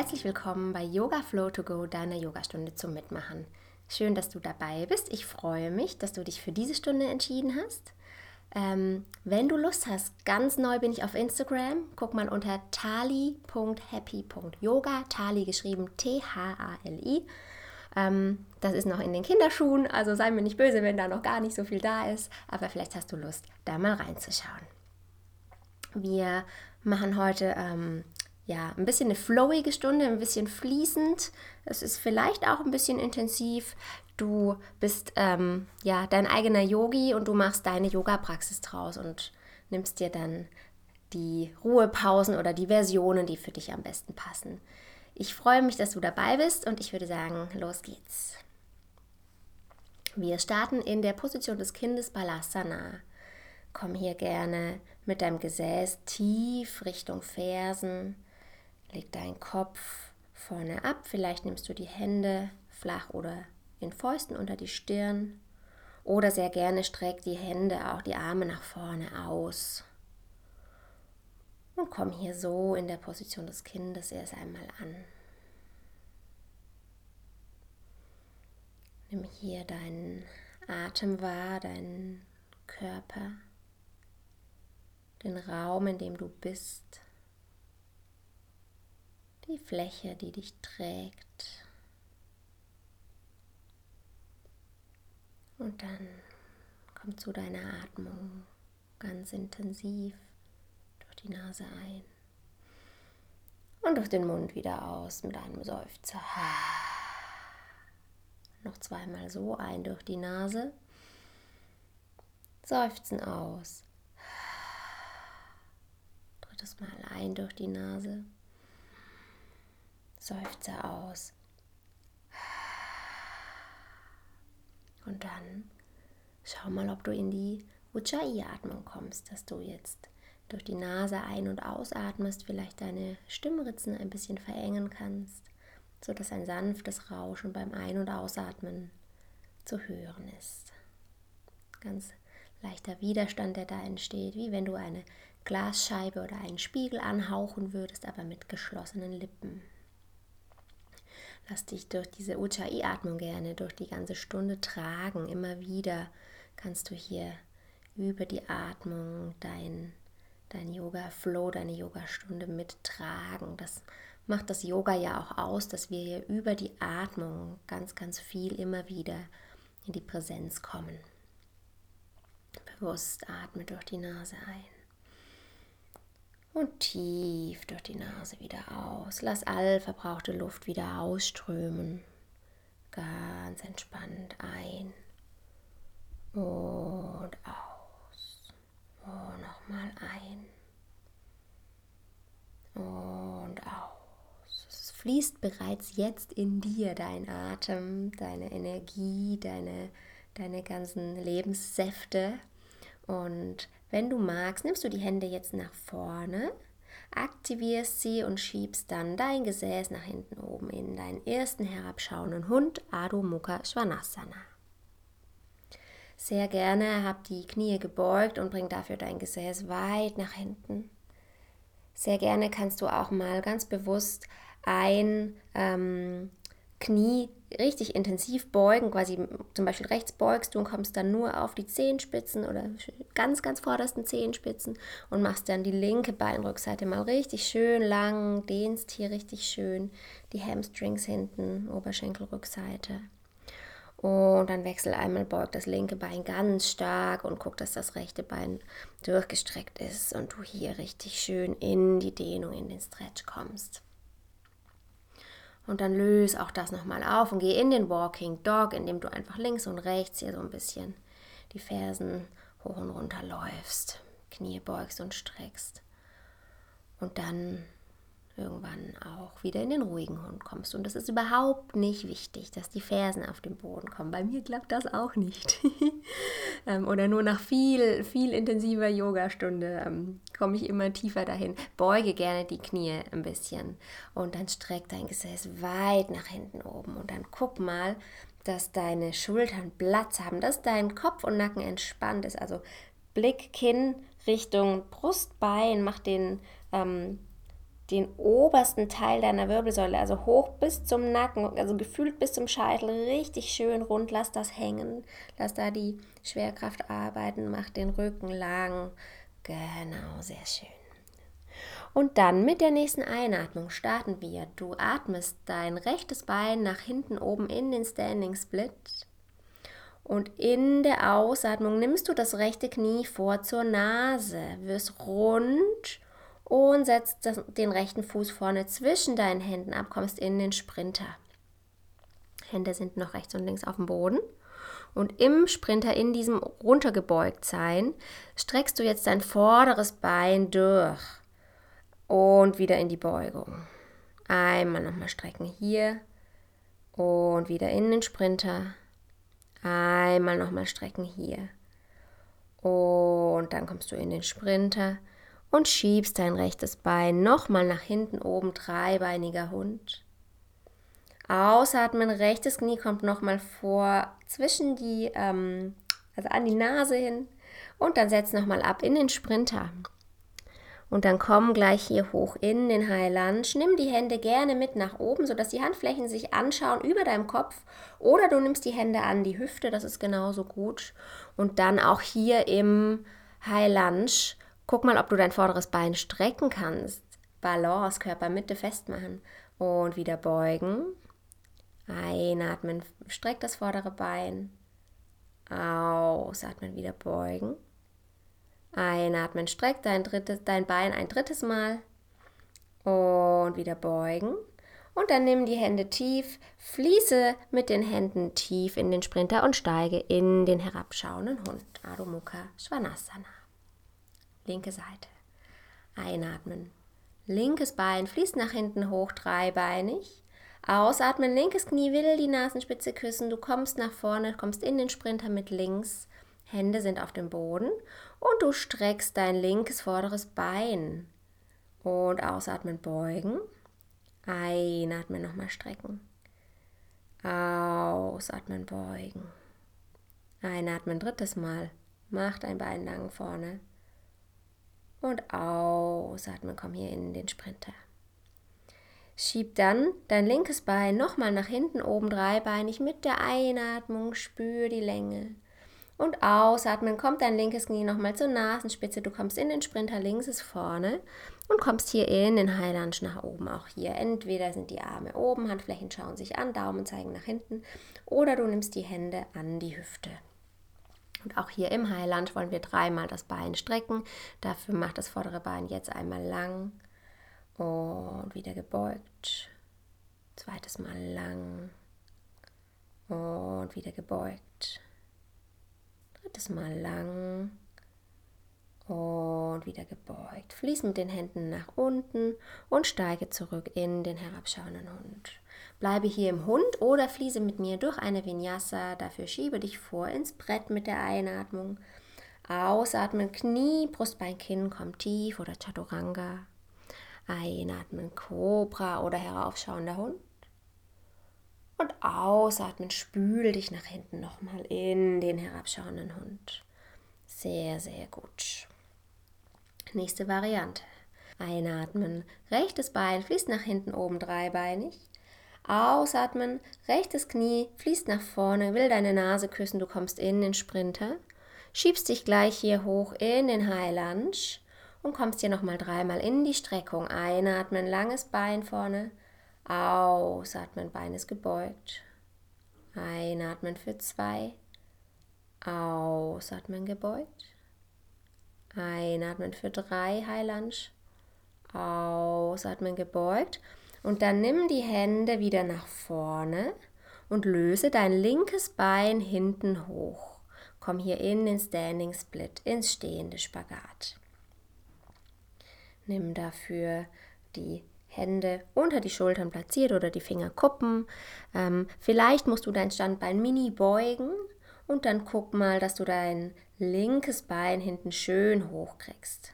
herzlich willkommen bei Yoga Flow to Go, deiner Yogastunde zum Mitmachen. Schön, dass du dabei bist. Ich freue mich, dass du dich für diese Stunde entschieden hast. Ähm, wenn du Lust hast, ganz neu bin ich auf Instagram. Guck mal unter tali.happy.yoga. Tali geschrieben T-H-A-L-I. Ähm, das ist noch in den Kinderschuhen, also sei mir nicht böse, wenn da noch gar nicht so viel da ist. Aber vielleicht hast du Lust, da mal reinzuschauen. Wir machen heute ähm, ja, ein bisschen eine flowige Stunde, ein bisschen fließend. Es ist vielleicht auch ein bisschen intensiv. Du bist ähm, ja dein eigener Yogi und du machst deine Yoga-Praxis draus und nimmst dir dann die Ruhepausen oder die Versionen, die für dich am besten passen. Ich freue mich, dass du dabei bist und ich würde sagen, los geht's. Wir starten in der Position des Kindes Balasana. Komm hier gerne mit deinem Gesäß tief Richtung Fersen Leg deinen Kopf vorne ab. Vielleicht nimmst du die Hände flach oder in Fäusten unter die Stirn. Oder sehr gerne streck die Hände, auch die Arme nach vorne aus. Und komm hier so in der Position des Kindes erst einmal an. Nimm hier deinen Atem wahr, deinen Körper, den Raum, in dem du bist die Fläche, die dich trägt. Und dann komm zu deiner Atmung ganz intensiv durch die Nase ein und durch den Mund wieder aus mit einem Seufzer. Noch zweimal so ein durch die Nase. Seufzen aus. Drittes Mal ein durch die Nase. Seufze aus. Und dann schau mal, ob du in die Ujjayi-Atmung kommst, dass du jetzt durch die Nase ein- und ausatmest, vielleicht deine Stimmritzen ein bisschen verengen kannst, sodass ein sanftes Rauschen beim Ein- und Ausatmen zu hören ist. Ganz leichter Widerstand, der da entsteht, wie wenn du eine Glasscheibe oder einen Spiegel anhauchen würdest, aber mit geschlossenen Lippen. Lass dich durch diese Ujjayi-Atmung gerne durch die ganze Stunde tragen. Immer wieder kannst du hier über die Atmung dein, dein Yoga-Flow, deine Yoga-Stunde mittragen. Das macht das Yoga ja auch aus, dass wir hier über die Atmung ganz, ganz viel immer wieder in die Präsenz kommen. Bewusst atme durch die Nase ein. Und tief durch die Nase wieder aus. Lass all verbrauchte Luft wieder ausströmen. Ganz entspannt ein und aus. Und nochmal ein und aus. Es fließt bereits jetzt in dir dein Atem, deine Energie, deine, deine ganzen Lebenssäfte. Und wenn du magst, nimmst du die Hände jetzt nach vorne, aktivierst sie und schiebst dann dein Gesäß nach hinten oben in deinen ersten herabschauenden Hund, Adho Mukha Svanasana. Sehr gerne hab die Knie gebeugt und bring dafür dein Gesäß weit nach hinten. Sehr gerne kannst du auch mal ganz bewusst ein ähm, Knie richtig intensiv beugen, quasi zum Beispiel rechts beugst du und kommst dann nur auf die Zehenspitzen oder ganz, ganz vordersten Zehenspitzen und machst dann die linke Beinrückseite mal richtig schön lang, dehnst hier richtig schön die Hamstrings hinten, Oberschenkelrückseite. Und dann wechsel einmal, beug das linke Bein ganz stark und guck, dass das rechte Bein durchgestreckt ist und du hier richtig schön in die Dehnung, in den Stretch kommst. Und dann löse auch das nochmal auf und geh in den Walking Dog, indem du einfach links und rechts hier so ein bisschen die Fersen hoch und runter läufst, Knie beugst und streckst. Und dann irgendwann auch wieder in den ruhigen Hund kommst. Und es ist überhaupt nicht wichtig, dass die Fersen auf den Boden kommen. Bei mir klappt das auch nicht. Ähm, oder nur nach viel, viel intensiver Yogastunde ähm, komme ich immer tiefer dahin. Beuge gerne die Knie ein bisschen und dann streck dein Gesäß weit nach hinten oben. Und dann guck mal, dass deine Schultern Platz haben, dass dein Kopf und Nacken entspannt ist. Also Blick, Kinn Richtung Brustbein, mach den ähm, den obersten Teil deiner Wirbelsäule, also hoch bis zum Nacken, also gefühlt bis zum Scheitel, richtig schön rund. Lass das hängen, lass da die Schwerkraft arbeiten, mach den Rücken lang. Genau, sehr schön. Und dann mit der nächsten Einatmung starten wir. Du atmest dein rechtes Bein nach hinten oben in den Standing Split. Und in der Ausatmung nimmst du das rechte Knie vor zur Nase, wirst rund und setzt den rechten Fuß vorne zwischen deinen Händen ab, kommst in den Sprinter. Hände sind noch rechts und links auf dem Boden. Und im Sprinter, in diesem runtergebeugt sein, streckst du jetzt dein vorderes Bein durch und wieder in die Beugung. Einmal nochmal strecken hier und wieder in den Sprinter. Einmal nochmal strecken hier. Und dann kommst du in den Sprinter und schiebst dein rechtes Bein nochmal nach hinten oben, dreibeiniger Hund. Ausatmen, rechtes Knie kommt nochmal vor, zwischen die, ähm, also an die Nase hin. Und dann setz nochmal ab in den Sprinter. Und dann komm gleich hier hoch in den High Lunge. Nimm die Hände gerne mit nach oben, sodass die Handflächen sich anschauen über deinem Kopf. Oder du nimmst die Hände an die Hüfte, das ist genauso gut. Und dann auch hier im High Lunge. Guck mal, ob du dein vorderes Bein strecken kannst. Balance, Körpermitte festmachen. Und wieder beugen. Einatmen, streck das vordere Bein. Ausatmen, wieder beugen. Einatmen, streck dein, drittes, dein Bein ein drittes Mal und wieder beugen. Und dann nimm die Hände tief, fließe mit den Händen tief in den Sprinter und steige in den herabschauenden Hund. Adho Mukha Svanasana. Linke Seite. Einatmen. Linkes Bein fließt nach hinten hoch, dreibeinig. Ausatmen, linkes Knie will die Nasenspitze küssen. Du kommst nach vorne, kommst in den Sprinter mit links. Hände sind auf dem Boden und du streckst dein linkes vorderes Bein. Und ausatmen, beugen. Einatmen, nochmal strecken. Ausatmen, beugen. Einatmen, drittes Mal. Mach dein Bein lang vorne. Und ausatmen, komm hier in den Sprinter. Schieb dann dein linkes Bein nochmal nach hinten oben dreibeinig mit der Einatmung. Spür die Länge. Und ausatmen, kommt dein linkes Knie nochmal zur Nasenspitze. Du kommst in den Sprinter, links ist vorne und kommst hier in den Lunge nach oben. Auch hier entweder sind die Arme oben, Handflächen schauen sich an, Daumen zeigen nach hinten oder du nimmst die Hände an die Hüfte. Und auch hier im High Lunge wollen wir dreimal das Bein strecken. Dafür macht das vordere Bein jetzt einmal lang und wieder gebeugt. Zweites Mal lang und wieder gebeugt. Drittes Mal lang und wieder gebeugt. Fließ mit den Händen nach unten und steige zurück in den herabschauenden Hund. Bleibe hier im Hund oder fließe mit mir durch eine Vinyasa. Dafür schiebe dich vor ins Brett mit der Einatmung. Ausatmen, Knie, Brustbein, Kinn, komm tief oder Chaturanga. Einatmen, Cobra oder heraufschauender Hund. Und ausatmen, spül dich nach hinten nochmal in den herabschauenden Hund. Sehr, sehr gut. Nächste Variante. Einatmen, rechtes Bein fließt nach hinten oben dreibeinig. Ausatmen, rechtes Knie fließt nach vorne, will deine Nase küssen, du kommst in den Sprinter. Schiebst dich gleich hier hoch in den High Lunge und kommst hier nochmal dreimal in die Streckung. Einatmen, langes Bein vorne. Ausatmen, Bein ist gebeugt. Einatmen für zwei. Ausatmen, gebeugt. Einatmen für drei, High Lunge. Ausatmen, gebeugt. Und dann nimm die Hände wieder nach vorne und löse dein linkes Bein hinten hoch. Komm hier in den Standing Split, ins stehende Spagat. Nimm dafür die Hände unter die Schultern platziert oder die Fingerkuppen. Ähm, vielleicht musst du dein Standbein mini beugen und dann guck mal, dass du dein linkes Bein hinten schön hochkriegst.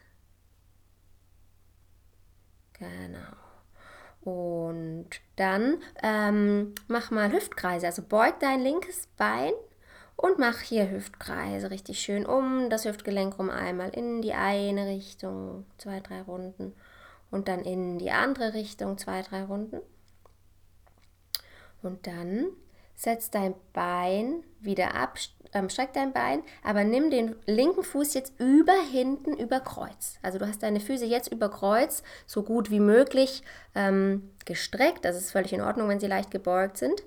Genau. Und dann ähm, mach mal Hüftkreise. Also beug dein linkes Bein und mach hier Hüftkreise richtig schön um das Hüftgelenk rum einmal in die eine Richtung, zwei, drei Runden und dann in die andere Richtung zwei, drei Runden. Und dann setz dein Bein wieder ab, ähm, streck dein Bein, aber nimm den linken Fuß jetzt über hinten über Kreuz. Also du hast deine Füße jetzt über Kreuz so gut wie möglich ähm, gestreckt. Das ist völlig in Ordnung, wenn sie leicht gebeugt sind.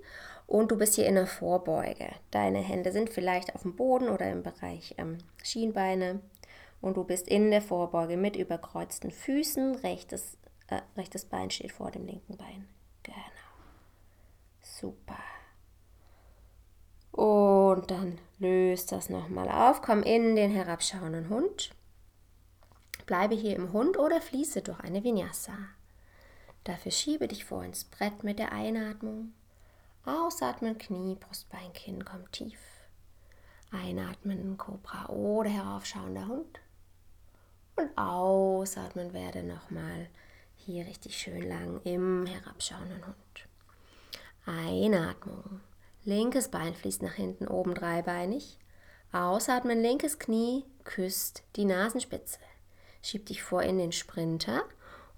Und du bist hier in der Vorbeuge. Deine Hände sind vielleicht auf dem Boden oder im Bereich ähm, Schienbeine. Und du bist in der Vorbeuge mit überkreuzten Füßen. Rechtes, äh, rechtes Bein steht vor dem linken Bein. Genau. Super. Und dann löst das nochmal auf. Komm in den herabschauenden Hund. Bleibe hier im Hund oder fließe durch eine Vinyasa. Dafür schiebe dich vor ins Brett mit der Einatmung. Ausatmen, Knie, Brustbein, Kinn kommt tief. Einatmen, Cobra oder heraufschauender Hund. Und ausatmen werde nochmal hier richtig schön lang im herabschauenden Hund. Einatmung. Linkes Bein fließt nach hinten, oben dreibeinig. Ausatmen, linkes Knie küsst die Nasenspitze. Schieb dich vor in den Sprinter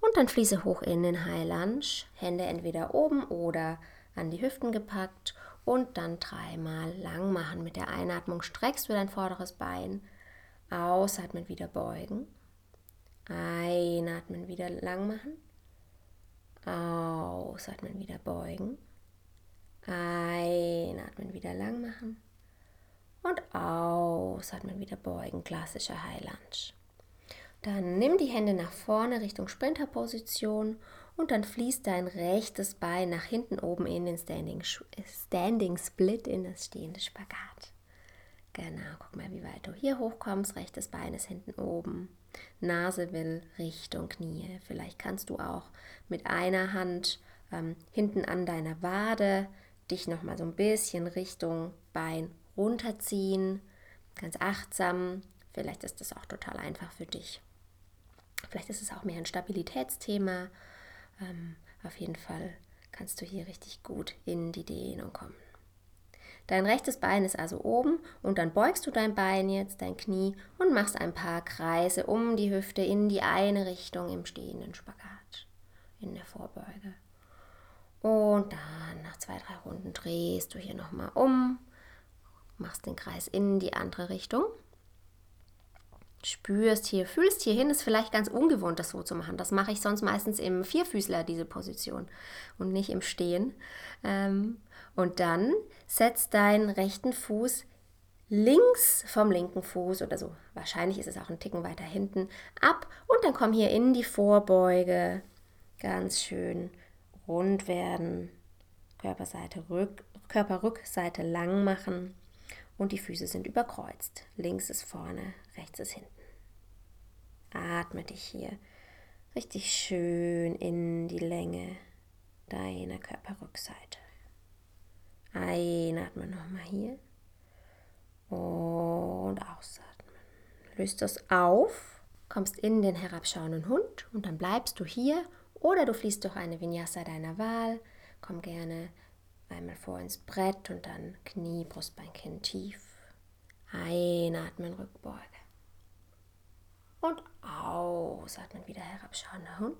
und dann fließe hoch in den High Lunge. Hände entweder oben oder an die Hüften gepackt und dann dreimal lang machen. Mit der Einatmung streckst du dein vorderes Bein. Ausatmen, wieder beugen. Einatmen, wieder lang machen. Ausatmen, wieder beugen. Einatmen, wieder lang machen. Und ausatmen, wieder beugen. Klassischer High Lunge. Dann nimm die Hände nach vorne Richtung Sprinterposition und dann fließt dein rechtes Bein nach hinten oben in den Standing, Standing Split in das stehende Spagat. Genau, guck mal, wie weit du hier hochkommst. Rechtes Bein ist hinten oben. Nase will Richtung Knie. Vielleicht kannst du auch mit einer Hand ähm, hinten an deiner Wade dich nochmal so ein bisschen Richtung Bein runterziehen. Ganz achtsam. Vielleicht ist das auch total einfach für dich. Vielleicht ist es auch mehr ein Stabilitätsthema. Ähm, auf jeden Fall kannst du hier richtig gut in die Dehnung kommen. Dein rechtes Bein ist also oben und dann beugst du dein Bein jetzt, dein Knie und machst ein paar Kreise um die Hüfte in die eine Richtung im stehenden Spagat, in der Vorbeuge. Und dann nach zwei, drei Runden drehst du hier nochmal um, machst den Kreis in die andere Richtung spürst hier, fühlst hier hin, ist vielleicht ganz ungewohnt, das so zu machen. Das mache ich sonst meistens im Vierfüßler, diese Position, und nicht im Stehen. Ähm, und dann setzt deinen rechten Fuß links vom linken Fuß oder so. Wahrscheinlich ist es auch ein Ticken weiter hinten ab. Und dann komm hier in die Vorbeuge. Ganz schön rund werden. Körperseite rück, Körperrückseite lang machen und die Füße sind überkreuzt. Links ist vorne, rechts ist hinten. Atme dich hier richtig schön in die Länge deiner Körperrückseite. Einatmen nochmal hier und ausatmen. Löst das auf, kommst in den herabschauenden Hund und dann bleibst du hier oder du fließt durch eine Vinyasa deiner Wahl. Komm gerne Einmal vor ins Brett und dann Knie, Brustbein, Kinn tief. Einatmen, Rückbeuge. Und ausatmen, wieder herabschauender Hund.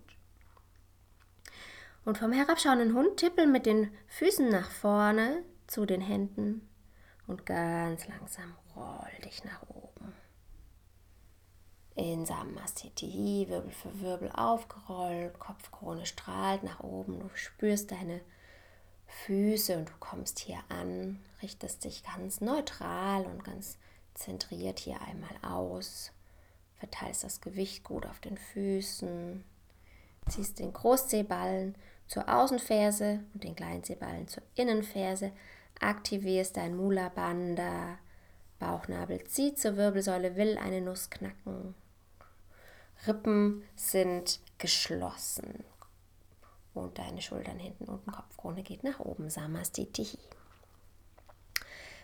Und vom herabschauenden Hund tippeln mit den Füßen nach vorne zu den Händen und ganz langsam roll dich nach oben. In Samastiti, Wirbel für Wirbel aufgerollt, Kopfkrone strahlt nach oben. Du spürst deine Füße und du kommst hier an, richtest dich ganz neutral und ganz zentriert hier einmal aus, verteilst das Gewicht gut auf den Füßen, ziehst den Großzehballen zur Außenferse und den Kleinzehballen zur Innenferse, aktivierst dein Mula Bandha, Bauchnabel zieht zur Wirbelsäule, will eine Nuss knacken. Rippen sind geschlossen und deine Schultern hinten unten, Kopfkrone geht nach oben, Samastitihi.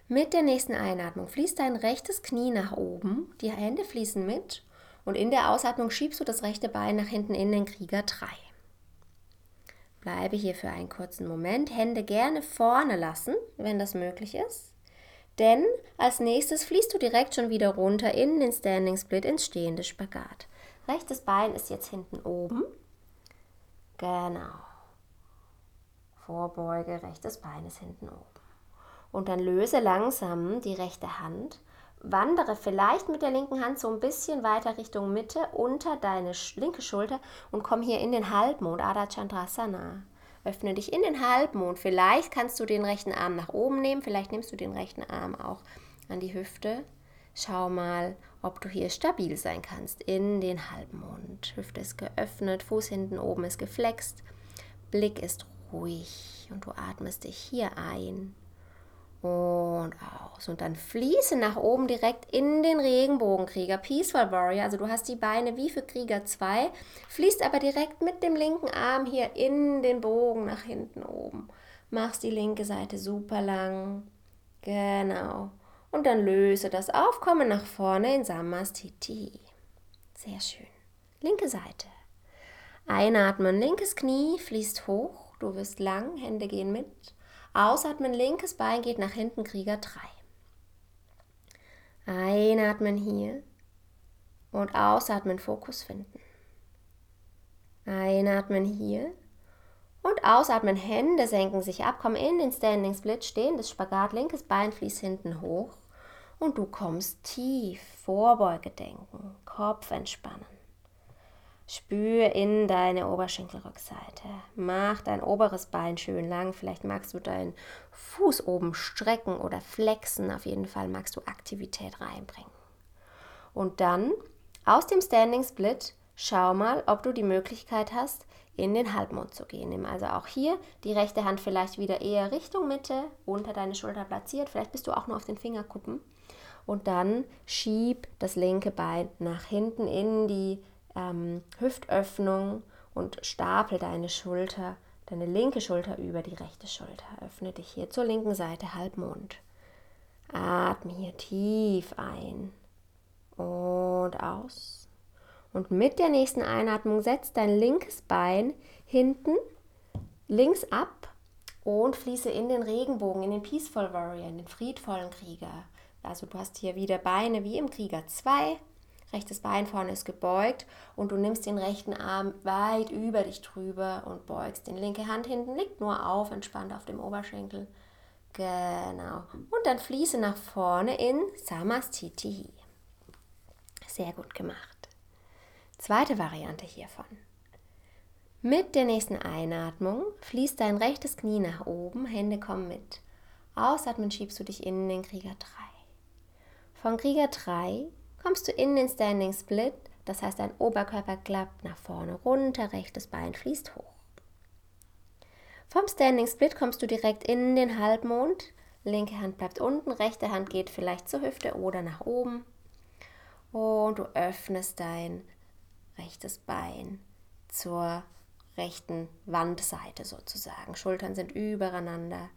Mit der nächsten Einatmung fließt dein rechtes Knie nach oben, die Hände fließen mit und in der Ausatmung schiebst du das rechte Bein nach hinten in den Krieger 3. Bleibe hier für einen kurzen Moment, Hände gerne vorne lassen, wenn das möglich ist. Denn als nächstes fließt du direkt schon wieder runter in den Standing Split ins stehende Spagat. Rechtes Bein ist jetzt hinten oben Genau. Vorbeuge, rechtes Bein ist hinten oben. Und dann löse langsam die rechte Hand. Wandere vielleicht mit der linken Hand so ein bisschen weiter Richtung Mitte unter deine linke Schulter und komm hier in den Halbmond, Adha Chandrasana. Öffne dich in den Halbmond. Vielleicht kannst du den rechten Arm nach oben nehmen, vielleicht nimmst du den rechten Arm auch an die Hüfte. Schau mal, ob du hier stabil sein kannst in den Halbmond. Hüfte ist geöffnet, Fuß hinten oben ist geflext, Blick ist ruhig und du atmest dich hier ein und aus. Und dann fließe nach oben direkt in den Regenbogenkrieger, Peaceful Warrior. Also du hast die Beine wie für Krieger 2, fließt aber direkt mit dem linken Arm hier in den Bogen nach hinten oben. Machst die linke Seite super lang. Genau. Und dann löse das auf, komme nach vorne in Samastiti. Sehr schön. Linke Seite. Einatmen, linkes Knie fließt hoch, du wirst lang, Hände gehen mit. Ausatmen, linkes Bein geht nach hinten, Krieger 3. Einatmen hier und ausatmen, Fokus finden. Einatmen hier und ausatmen, Hände senken sich ab, komm in den Standing Split, stehendes Spagat, linkes Bein fließt hinten hoch und du kommst tief, Vorbeuge denken, Kopf entspannen. Spür in deine Oberschenkelrückseite. Mach dein oberes Bein schön lang. Vielleicht magst du deinen Fuß oben strecken oder flexen. Auf jeden Fall magst du Aktivität reinbringen. Und dann aus dem Standing Split schau mal, ob du die Möglichkeit hast, in den Halbmond zu gehen. Nimm also auch hier die rechte Hand vielleicht wieder eher Richtung Mitte, unter deine Schulter platziert. Vielleicht bist du auch nur auf den Fingerkuppen. Und dann schieb das linke Bein nach hinten in die ähm, Hüftöffnung und stapel deine Schulter, deine linke Schulter über die rechte Schulter. Öffne dich hier zur linken Seite, Halbmond. Atme hier tief ein und aus. Und mit der nächsten Einatmung setz dein linkes Bein hinten links ab und fließe in den Regenbogen, in den Peaceful Warrior, in den friedvollen Krieger. Also du hast hier wieder Beine wie im Krieger 2 Rechtes Bein vorne ist gebeugt und du nimmst den rechten Arm weit über dich drüber und beugst. Die linke Hand hinten liegt nur auf, entspannt auf dem Oberschenkel. Genau. Und dann fließe nach vorne in Samastiti. Sehr gut gemacht. Zweite Variante hiervon. Mit der nächsten Einatmung fließt dein rechtes Knie nach oben, Hände kommen mit. Ausatmen schiebst du dich in den Krieger 3. Von Krieger 3 kommst du in den Standing Split, das heißt dein Oberkörper klappt nach vorne runter, rechtes Bein fließt hoch. Vom Standing Split kommst du direkt in den Halbmond, linke Hand bleibt unten, rechte Hand geht vielleicht zur Hüfte oder nach oben und du öffnest dein rechtes Bein zur rechten Wandseite sozusagen. Schultern sind übereinander.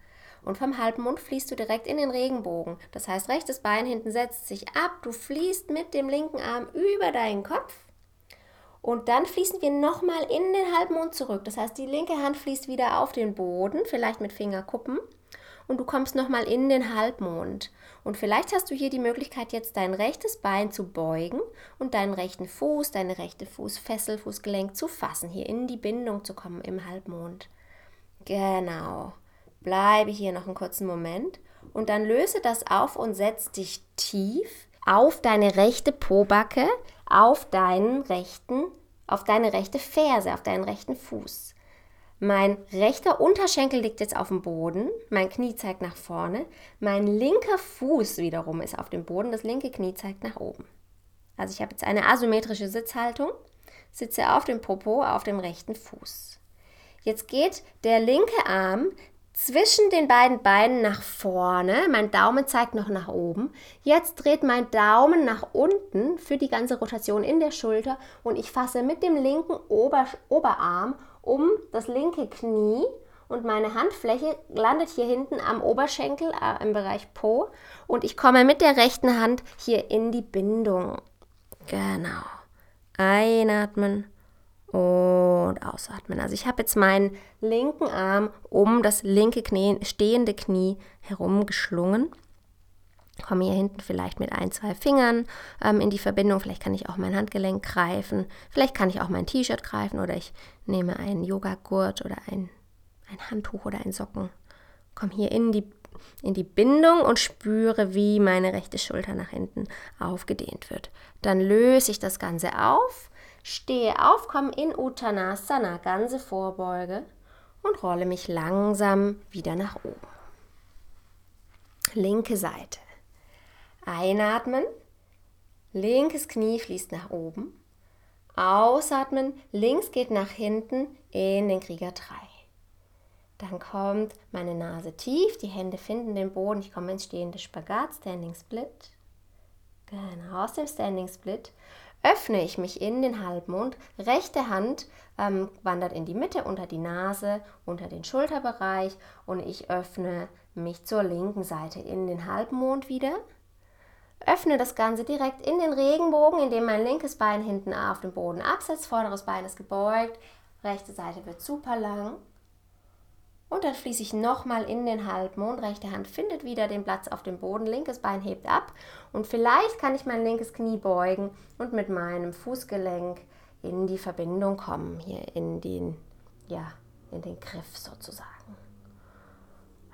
Und vom Halbmond fließt du direkt in den Regenbogen. Das heißt, rechtes Bein hinten setzt sich ab, du fließt mit dem linken Arm über deinen Kopf. Und dann fließen wir nochmal in den Halbmond zurück. Das heißt, die linke Hand fließt wieder auf den Boden, vielleicht mit Fingerkuppen. Und du kommst nochmal in den Halbmond. Und vielleicht hast du hier die Möglichkeit, jetzt dein rechtes Bein zu beugen und deinen rechten Fuß, deine rechte Fußfessel, Fußgelenk zu fassen, hier in die Bindung zu kommen im Halbmond. Genau. Bleibe hier noch einen kurzen Moment und dann löse das auf und setz dich tief auf deine rechte Pobacke, auf deinen rechten, auf deine rechte Ferse, auf deinen rechten Fuß. Mein rechter Unterschenkel liegt jetzt auf dem Boden, mein Knie zeigt nach vorne, mein linker Fuß wiederum ist auf dem Boden, das linke Knie zeigt nach oben. Also ich habe jetzt eine asymmetrische Sitzhaltung, sitze auf dem Popo, auf dem rechten Fuß. Jetzt geht der linke Arm zwischen den beiden Beinen nach vorne. Mein Daumen zeigt noch nach oben. Jetzt dreht mein Daumen nach unten für die ganze Rotation in der Schulter und ich fasse mit dem linken Ober Oberarm um das linke Knie und meine Handfläche landet hier hinten am Oberschenkel äh, im Bereich Po und ich komme mit der rechten Hand hier in die Bindung. Genau. Einatmen und ausatmen. Also ich habe jetzt meinen linken Arm um das linke Knie, stehende Knie herum geschlungen. Komme hier hinten vielleicht mit ein, zwei Fingern ähm, in die Verbindung. Vielleicht kann ich auch mein Handgelenk greifen. Vielleicht kann ich auch mein T-Shirt greifen oder ich nehme einen Yogagurt oder ein, ein Handtuch oder ein Socken. Komme hier in die, in die Bindung und spüre, wie meine rechte Schulter nach hinten aufgedehnt wird. Dann löse ich das Ganze auf, stehe auf, komme in Uttanasana, ganze Vorbeuge und rolle mich langsam wieder nach oben. Linke Seite. Einatmen, linkes Knie fließt nach oben. Ausatmen, links geht nach hinten in den Krieger 3. Dann kommt meine Nase tief, die Hände finden den Boden. Ich komme ins stehende Spagat, Standing Split. Genau, aus dem Standing Split öffne ich mich in den Halbmond. Rechte Hand ähm, wandert in die Mitte, unter die Nase, unter den Schulterbereich und ich öffne mich zur linken Seite in den Halbmond wieder. Öffne das Ganze direkt in den Regenbogen, indem mein linkes Bein hinten auf dem Boden absetzt, vorderes Bein ist gebeugt, rechte Seite wird super lang. Und dann fließe ich nochmal in den Halbmond. Rechte Hand findet wieder den Platz auf dem Boden. Linkes Bein hebt ab. Und vielleicht kann ich mein linkes Knie beugen und mit meinem Fußgelenk in die Verbindung kommen. Hier in den, ja, in den Griff sozusagen.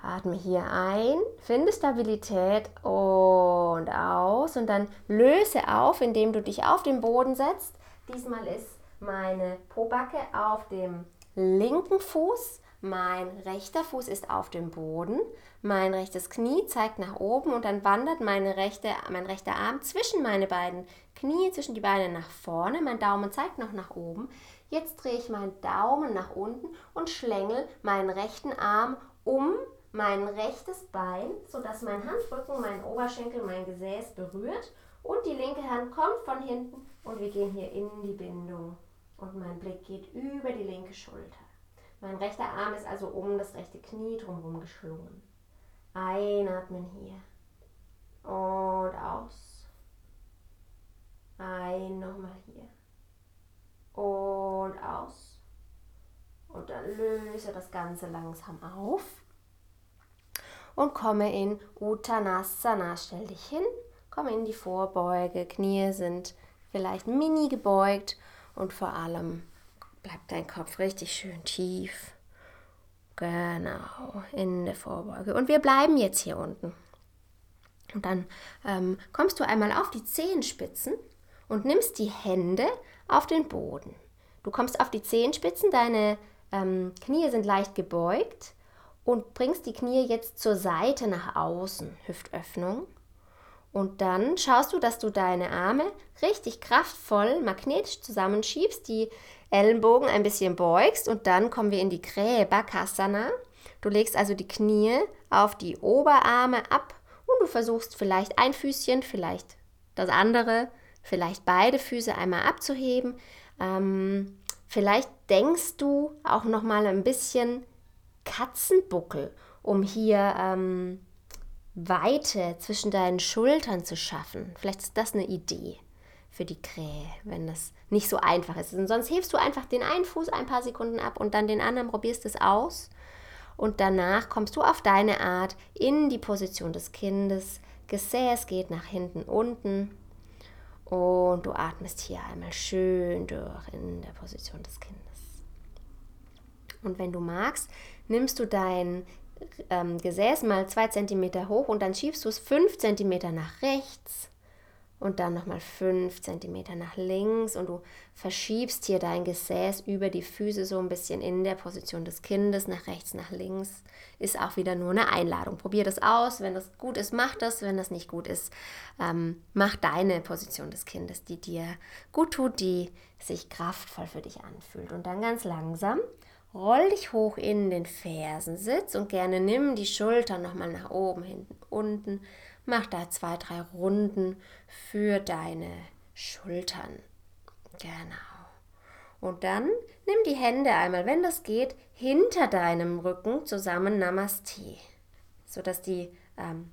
Atme hier ein, finde Stabilität und aus und dann löse auf, indem du dich auf den Boden setzt. Diesmal ist meine Pobacke auf dem linken Fuß, mein rechter Fuß ist auf dem Boden, mein rechtes Knie zeigt nach oben und dann wandert meine rechte, mein rechter Arm zwischen meine beiden Knie, zwischen die Beine nach vorne, mein Daumen zeigt noch nach oben. Jetzt drehe ich meinen Daumen nach unten und schlängel meinen rechten Arm um mein rechtes Bein, sodass mein Handrücken, mein Oberschenkel, mein Gesäß berührt und die linke Hand kommt von hinten und wir gehen hier in die Bindung und mein Blick geht über die linke Schulter. Mein rechter Arm ist also um das rechte Knie drumherum geschlungen. Einatmen hier und aus. Ein nochmal hier und aus. Und dann löse das Ganze langsam auf und komme in Uttanasana. Stell dich hin, komme in die Vorbeuge. Knie sind vielleicht mini gebeugt und vor allem bleibt dein Kopf richtig schön tief. Genau, in der Vorbeuge. Und wir bleiben jetzt hier unten. Und dann ähm, kommst du einmal auf die Zehenspitzen und nimmst die Hände auf den Boden. Du kommst auf die Zehenspitzen, deine ähm, Knie sind leicht gebeugt und bringst die Knie jetzt zur Seite nach außen, Hüftöffnung. Und dann schaust du, dass du deine Arme richtig kraftvoll magnetisch zusammenschiebst, die Ellenbogen ein bisschen beugst und dann kommen wir in die Krähe Bakasana. Du legst also die Knie auf die Oberarme ab und du versuchst vielleicht ein Füßchen, vielleicht das andere, vielleicht beide Füße einmal abzuheben. Ähm, vielleicht denkst du auch noch mal ein bisschen Katzenbuckel, um hier ähm, Weite zwischen deinen Schultern zu schaffen. Vielleicht ist das eine Idee für die Krähe, wenn das nicht so einfach ist. Und sonst hebst du einfach den einen Fuß ein paar Sekunden ab und dann den anderen probierst es aus. Und danach kommst du auf deine Art in die Position des Kindes. Gesäß geht nach hinten unten. Und du atmest hier einmal schön durch in der Position des Kindes. Und wenn du magst, nimmst du dein ähm, Gesäß mal 2 cm hoch und dann schiebst du es 5 cm nach rechts und dann nochmal 5 cm nach links und du verschiebst hier dein Gesäß über die Füße so ein bisschen in der Position des Kindes, nach rechts, nach links. Ist auch wieder nur eine Einladung. Probier das aus. Wenn das gut ist, mach das. Wenn das nicht gut ist, ähm, mach deine Position des Kindes, die dir gut tut, die sich kraftvoll für dich anfühlt. Und dann ganz langsam Roll dich hoch in den Fersensitz und gerne nimm die Schultern nochmal nach oben, hinten, unten. Mach da zwei, drei Runden für deine Schultern. Genau. Und dann nimm die Hände einmal, wenn das geht, hinter deinem Rücken zusammen Namaste, sodass die ähm,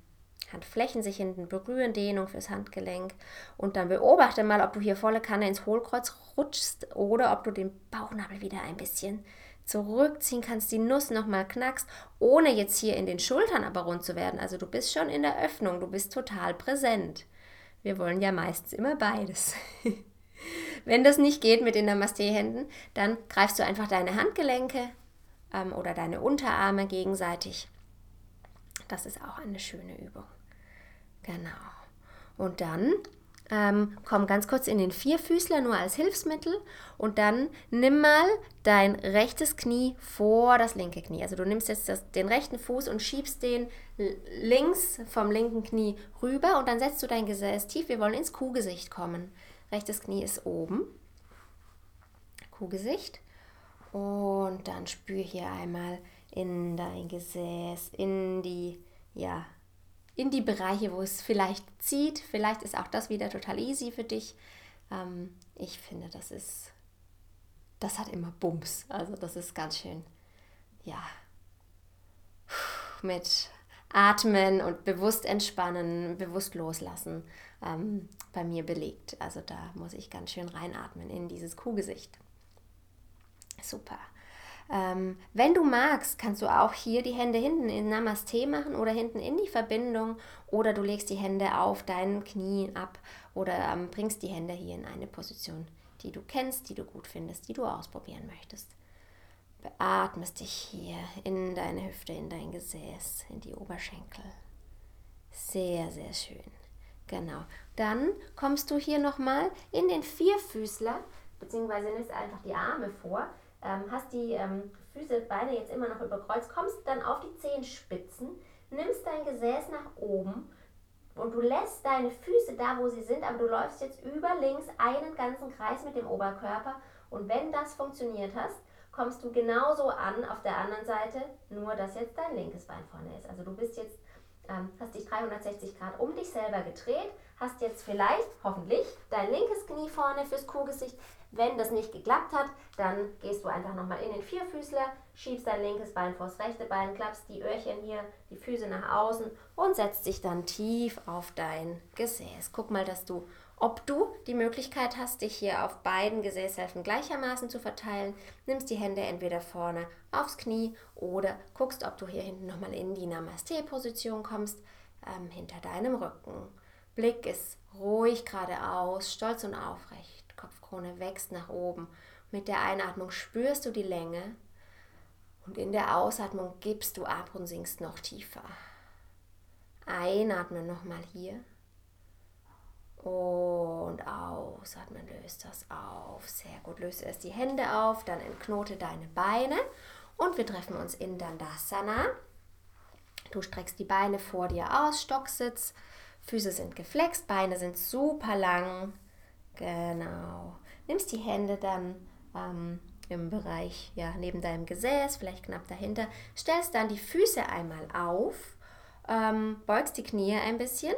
Handflächen sich hinten berühren, Dehnung fürs Handgelenk. Und dann beobachte mal, ob du hier volle Kanne ins Hohlkreuz rutschst oder ob du den Bauchnabel wieder ein bisschen zurückziehen kannst, die Nuss nochmal knackst, ohne jetzt hier in den Schultern aber rund zu werden. Also du bist schon in der Öffnung, du bist total präsent. Wir wollen ja meistens immer beides. Wenn das nicht geht mit den Namaste-Händen, dann greifst du einfach deine Handgelenke ähm, oder deine Unterarme gegenseitig. Das ist auch eine schöne Übung. Genau. Und dann ähm, komm ganz kurz in den Vierfüßler nur als Hilfsmittel und dann nimm mal dein rechtes Knie vor das linke Knie. Also du nimmst jetzt das, den rechten Fuß und schiebst den links vom linken Knie rüber und dann setzt du dein Gesäß tief. Wir wollen ins Kuhgesicht kommen. Rechtes Knie ist oben. Kuhgesicht. Und dann spür hier einmal in dein Gesäß, in die, ja, in die Bereiche, wo es vielleicht zieht. Vielleicht ist auch das wieder total easy für dich. Ähm, ich finde, das ist, das hat immer Bums. Also das ist ganz schön, ja, mit Atmen und bewusst entspannen, bewusst loslassen ähm, bei mir belegt. Also da muss ich ganz schön reinatmen in dieses Kuhgesicht. Super. Ähm, wenn du magst, kannst du auch hier die Hände hinten in Namaste machen oder hinten in die Verbindung oder du legst die Hände auf deinen Knien ab oder ähm, bringst die Hände hier in eine Position, die du kennst, die du gut findest, die du ausprobieren möchtest. Beatmest dich hier in deine Hüfte, in dein Gesäß, in die Oberschenkel. Sehr, sehr schön. Genau. Dann kommst du hier nochmal in den Vierfüßler, beziehungsweise nimmst einfach die Arme vor hast die ähm, Füße, Beine jetzt immer noch überkreuzt, kommst dann auf die Zehenspitzen, nimmst dein Gesäß nach oben und du lässt deine Füße da, wo sie sind, aber du läufst jetzt über links einen ganzen Kreis mit dem Oberkörper und wenn das funktioniert hast, kommst du genauso an auf der anderen Seite, nur dass jetzt dein linkes Bein vorne ist. Also du bist jetzt, ähm, hast dich 360 Grad um dich selber gedreht, hast jetzt vielleicht, hoffentlich, dein linkes Knie vorne fürs Kuhgesicht, wenn das nicht geklappt hat, dann gehst du einfach nochmal in den Vierfüßler, schiebst dein linkes Bein vors rechte Bein, klappst die Öhrchen hier, die Füße nach außen und setzt dich dann tief auf dein Gesäß. Guck mal, dass du, ob du die Möglichkeit hast, dich hier auf beiden Gesäßhälften gleichermaßen zu verteilen, nimmst die Hände entweder vorne aufs Knie oder guckst, ob du hier hinten nochmal in die Namaste-Position kommst, ähm, hinter deinem Rücken. Blick ist ruhig geradeaus, stolz und aufrecht. Kopfkrone wächst nach oben. Mit der Einatmung spürst du die Länge und in der Ausatmung gibst du ab und sinkst noch tiefer. Einatmen nochmal hier. Und ausatmen, löst das auf. Sehr gut, löse erst die Hände auf, dann entknote deine Beine und wir treffen uns in Dandasana. Du streckst die Beine vor dir aus, Stocksitz, Füße sind geflext, Beine sind super lang, Genau. Nimmst die Hände dann ähm, im Bereich, ja, neben deinem Gesäß, vielleicht knapp dahinter. Stellst dann die Füße einmal auf, ähm, beugst die Knie ein bisschen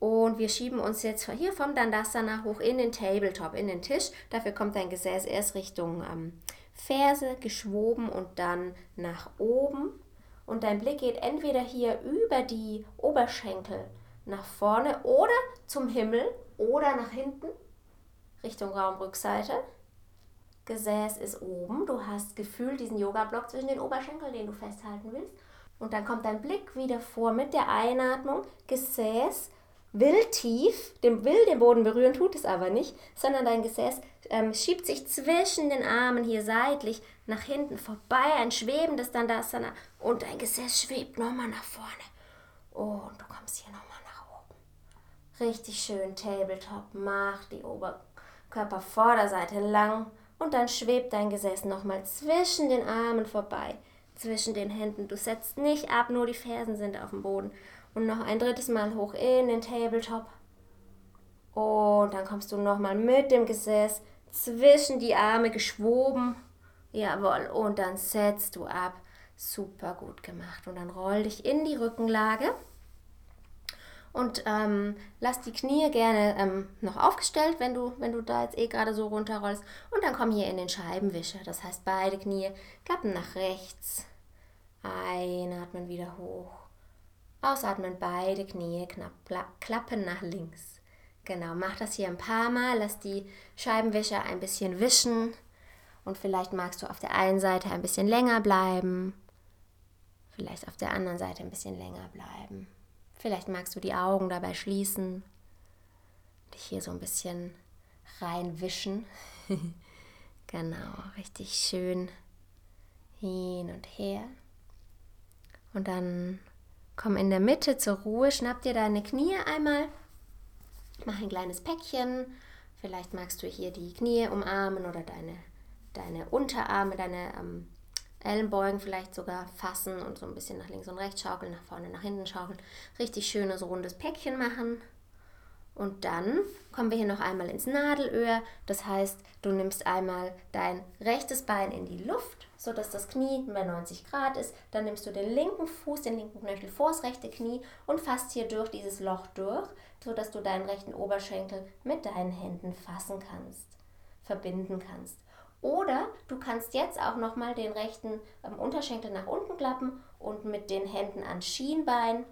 und wir schieben uns jetzt hier vom Dandasana hoch in den Tabletop, in den Tisch. Dafür kommt dein Gesäß erst Richtung ähm, Ferse geschwoben und dann nach oben. Und dein Blick geht entweder hier über die Oberschenkel nach vorne oder zum Himmel oder nach hinten Richtung Raumrückseite. Gesäß ist oben. Du hast gefühlt diesen Yoga-Block zwischen den Oberschenkeln, den du festhalten willst. Und dann kommt dein Blick wieder vor mit der Einatmung. Gesäß will tief, dem will den Boden berühren, tut es aber nicht, sondern dein Gesäß ähm, schiebt sich zwischen den Armen hier seitlich nach hinten vorbei, ein schwebendes Dandasana und dein Gesäß schwebt nochmal nach vorne. Und du kommst hier nochmal nach oben. Richtig schön Tabletop, mach die Ober Körpervorderseite lang und dann schwebt dein Gesäß nochmal zwischen den Armen vorbei, zwischen den Händen. Du setzt nicht ab, nur die Fersen sind auf dem Boden. Und noch ein drittes Mal hoch in den Tabletop. Und dann kommst du nochmal mit dem Gesäß zwischen die Arme geschwoben. Jawohl. Und dann setzt du ab. Super gut gemacht. Und dann roll dich in die Rückenlage und ähm, lass die Knie gerne ähm, noch aufgestellt, wenn du, wenn du da jetzt eh gerade so runterrollst. Und dann komm hier in den Scheibenwischer. Das heißt, beide Knie klappen nach rechts. Einatmen wieder hoch. Ausatmen, beide Knie knapp, klappen nach links. Genau, mach das hier ein paar Mal. Lass die Scheibenwischer ein bisschen wischen. Und vielleicht magst du auf der einen Seite ein bisschen länger bleiben, vielleicht auf der anderen Seite ein bisschen länger bleiben. Vielleicht magst du die Augen dabei schließen, dich hier so ein bisschen reinwischen. genau, richtig schön hin und her. Und dann komm in der Mitte zur Ruhe, schnapp dir deine Knie einmal, mach ein kleines Päckchen. Vielleicht magst du hier die Knie umarmen oder deine, deine Unterarme, deine ähm, Ellenbeugen vielleicht sogar fassen und so ein bisschen nach links und rechts schaukeln, nach vorne, nach hinten schaukeln. Richtig schönes rundes Päckchen machen. Und dann kommen wir hier noch einmal ins Nadelöhr. Das heißt, du nimmst einmal dein rechtes Bein in die Luft, sodass das Knie bei 90 Grad ist. Dann nimmst du den linken Fuß, den linken Knöchel vor das rechte Knie und fasst hier durch dieses Loch durch, sodass du deinen rechten Oberschenkel mit deinen Händen fassen kannst, verbinden kannst. Oder du kannst jetzt auch nochmal den rechten ähm, Unterschenkel nach unten klappen und mit den Händen ans Schienbein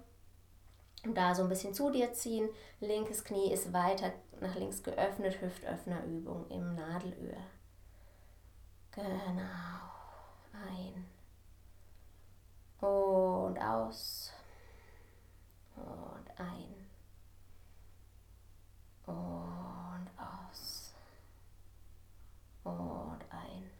da so ein bisschen zu dir ziehen. Linkes Knie ist weiter nach links geöffnet, Hüftöffnerübung im Nadelöhr. Genau. Ein. Und aus. Und ein. Und aus. Und ein.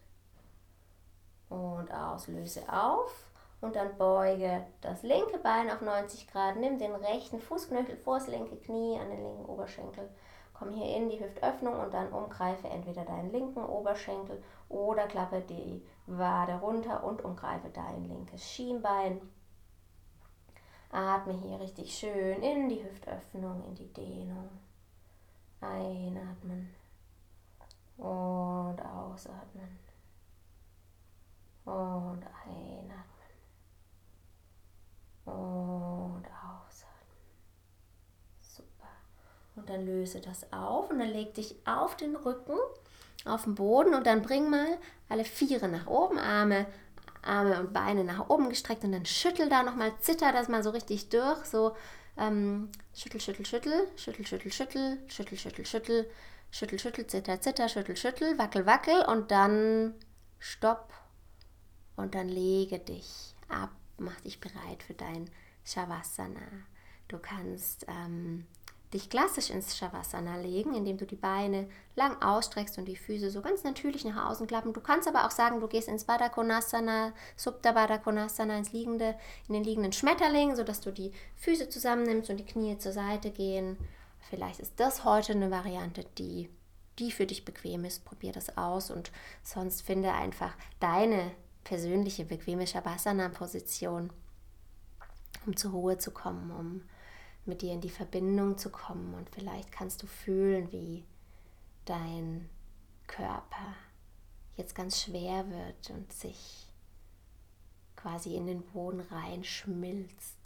Und aus. Löse auf und dann beuge das linke Bein auf 90 Grad, nimm den rechten Fußknöchel vor das linke Knie an den linken Oberschenkel, komm hier in die Hüftöffnung und dann umgreife entweder deinen linken Oberschenkel oder klappe die Wade runter und umgreife dein linkes Schienbein. Atme hier richtig schön in die Hüftöffnung, in die Dehnung. Einatmen und ausatmen und einatmen und ausatmen. Super. Und dann löse das auf und dann leg dich auf den Rücken, auf den Boden und dann bring mal alle Viere nach oben, Arme, Arme und Beine nach oben gestreckt und dann schüttel da nochmal, zitter das mal so richtig durch, so ähm, schüttel, schüttel, schüttel, schüttel, schüttel, schüttel, schüttel, schüttel, schüttel, schüttel, schüttel, zitter, zitter, schüttel, schüttel, wackel, wackel und dann stopp und dann lege dich ab mach dich bereit für dein Shavasana. Du kannst ähm, dich klassisch ins Shavasana legen, indem du die Beine lang ausstreckst und die Füße so ganz natürlich nach außen klappen. Du kannst aber auch sagen, du gehst ins Konasana, Baddha Konasana, ins liegende, in den liegenden Schmetterling, sodass du die Füße zusammennimmst und die Knie zur Seite gehen. Vielleicht ist das heute eine Variante, die, die für dich bequem ist. Probier das aus und sonst finde einfach deine persönliche, bequeme Shavasana-Position, um zur Ruhe zu kommen, um mit dir in die Verbindung zu kommen. Und vielleicht kannst du fühlen, wie dein Körper jetzt ganz schwer wird und sich quasi in den Boden reinschmilzt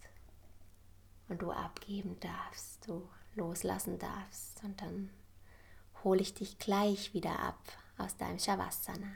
und du abgeben darfst, du loslassen darfst. Und dann hole ich dich gleich wieder ab aus deinem Shavasana.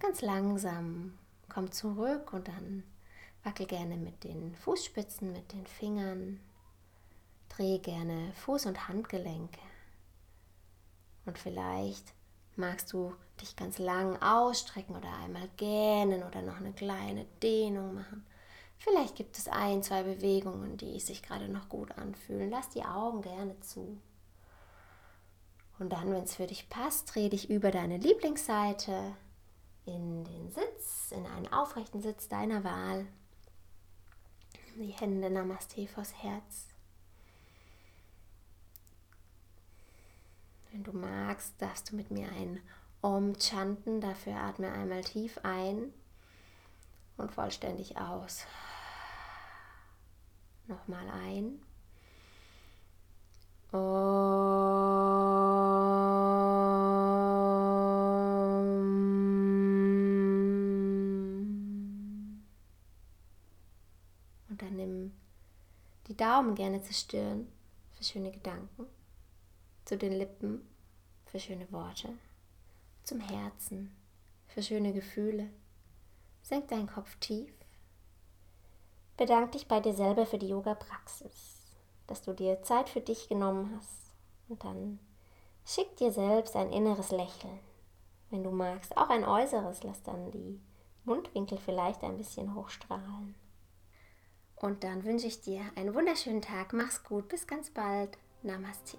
Ganz langsam komm zurück und dann wackel gerne mit den Fußspitzen, mit den Fingern. Dreh gerne Fuß- und Handgelenke. Und vielleicht magst du dich ganz lang ausstrecken oder einmal gähnen oder noch eine kleine Dehnung machen. Vielleicht gibt es ein, zwei Bewegungen, die sich gerade noch gut anfühlen. Lass die Augen gerne zu. Und dann, wenn es für dich passt, dreh dich über deine Lieblingsseite in den Sitz, in einen aufrechten Sitz deiner Wahl. Die Hände Namaste vors Herz. Wenn du magst, darfst du mit mir ein Om chanten. Dafür atme einmal tief ein und vollständig aus. Nochmal ein. Und die Daumen gerne zur Stirn für schöne Gedanken, zu den Lippen für schöne Worte, zum Herzen für schöne Gefühle. Senk deinen Kopf tief. Bedank dich bei dir selber für die Yoga-Praxis, dass du dir Zeit für dich genommen hast. Und dann schick dir selbst ein inneres Lächeln. Wenn du magst, auch ein äußeres, lass dann die Mundwinkel vielleicht ein bisschen hochstrahlen. Und dann wünsche ich dir einen wunderschönen Tag. Mach's gut. Bis ganz bald. Namaste.